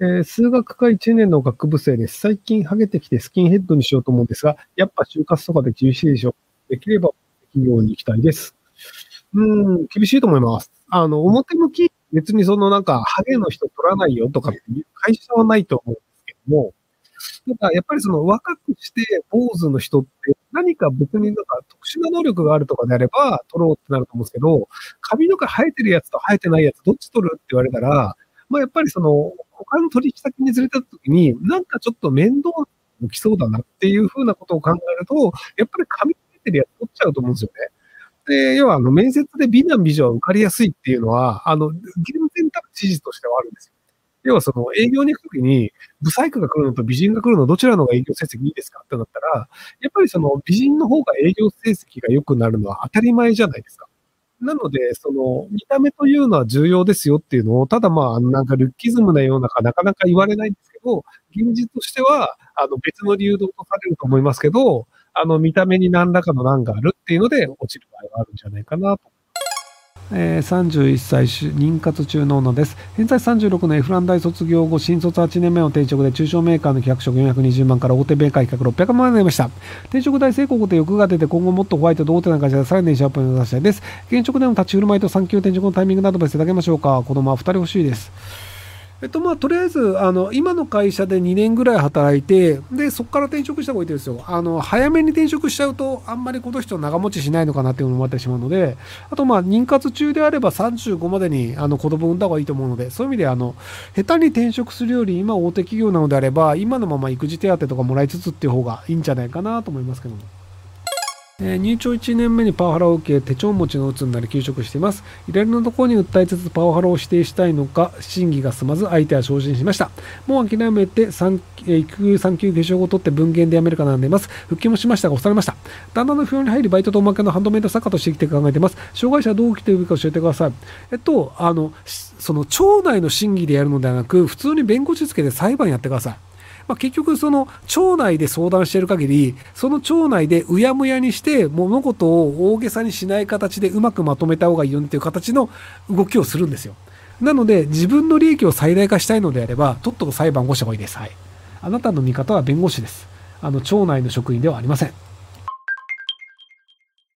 えー数学科1年の学部生です。最近ハゲてきてスキンヘッドにしようと思うんですが、やっぱ就活とかで厳しいでしょ。できれば企業に行きたいです。うん、厳しいと思います。あの、表向き、別にそのなんか、ハゲの人取らないよとかっていう会社はないと思うんですけども、ただ、やっぱりその若くして坊主の人って何か別になんか特殊な能力があるとかであれば取ろうってなると思うんですけど、髪の毛生えてるやつと生えてないやつどっち取るって言われたら、まあやっぱりその他の取引先にずれてた時になんかちょっと面倒起きそうだなっていうふうなことを考えると、やっぱり髪生えてるやつ取っちゃうと思うんですよね。で、要はあの面接で美男美女は受かりやすいっていうのは、あの、厳然たる事実としてはあるんですよ。要はその営業に行くときに、ブサイクが来るのと美人が来るのどちらの方が営業成績いいですかってなったら、やっぱりその美人の方が営業成績が良くなるのは当たり前じゃないですか。なので、その、見た目というのは重要ですよっていうのを、ただまあ、なんかルッキズムなようなかなかなか言われないんですけど、現実としては、あの別の理由で落とされると思いますけど、あの見た目に何らかの難があるっていうので落ちる場合があるんじゃないかなと。えー31歳妊活中の女です。現在36年 F ラン大卒業後、新卒8年目の定職で中小メーカーの企画職420万から大手メーカー企画600万円になりました。定職大成功で欲が出て今後もっとホワイトと大手な会社でさらに年収アップを目指したいです。現職での立ち振る舞いと産休転職のタイミングなど別いただけましょうか。子供は2人欲しいです。えっとまあ、とりあえずあの今の会社で2年ぐらい働いてでそこから転職した方がいいですよあの早めに転職しちゃうとあんまりこの人長持ちしないのかなっていうのもあってしまうのであとまあ妊活中であれば35までにあの子供を産んだ方がいいと思うのでそういう意味であの下手に転職するより今大手企業なのであれば今のまま育児手当とかもらいつつっていう方がいいんじゃないかなと思いますけども。えー入庁1年目にパワハラを受け手帳持ちの鬱になり休職しています。いろいろなところに訴えつつパワハラを指定したいのか審議が進まず相手は昇進しました。もう諦めて産え育休産休下職を取って文献で辞めるか悩んでいます。復帰もしましたが押されました。旦那の不要に入りバイトとおまけのハンドメイド作家として生きて考えています。障害者はどう生きていくか教えてください。えっとあのその町内の審議でやるのではなく普通に弁護士つけて裁判やってください。まあ、結局その町内で相談している限りその町内でうやむやにして物事を大げさにしない形でうまくまとめた方がいいよねっていう形の動きをするんですよ。なので自分の利益を最大化したいのであればとっとと裁判をした方がいいです。はい。あなたの味方は弁護士です。あの町内の職員ではありません。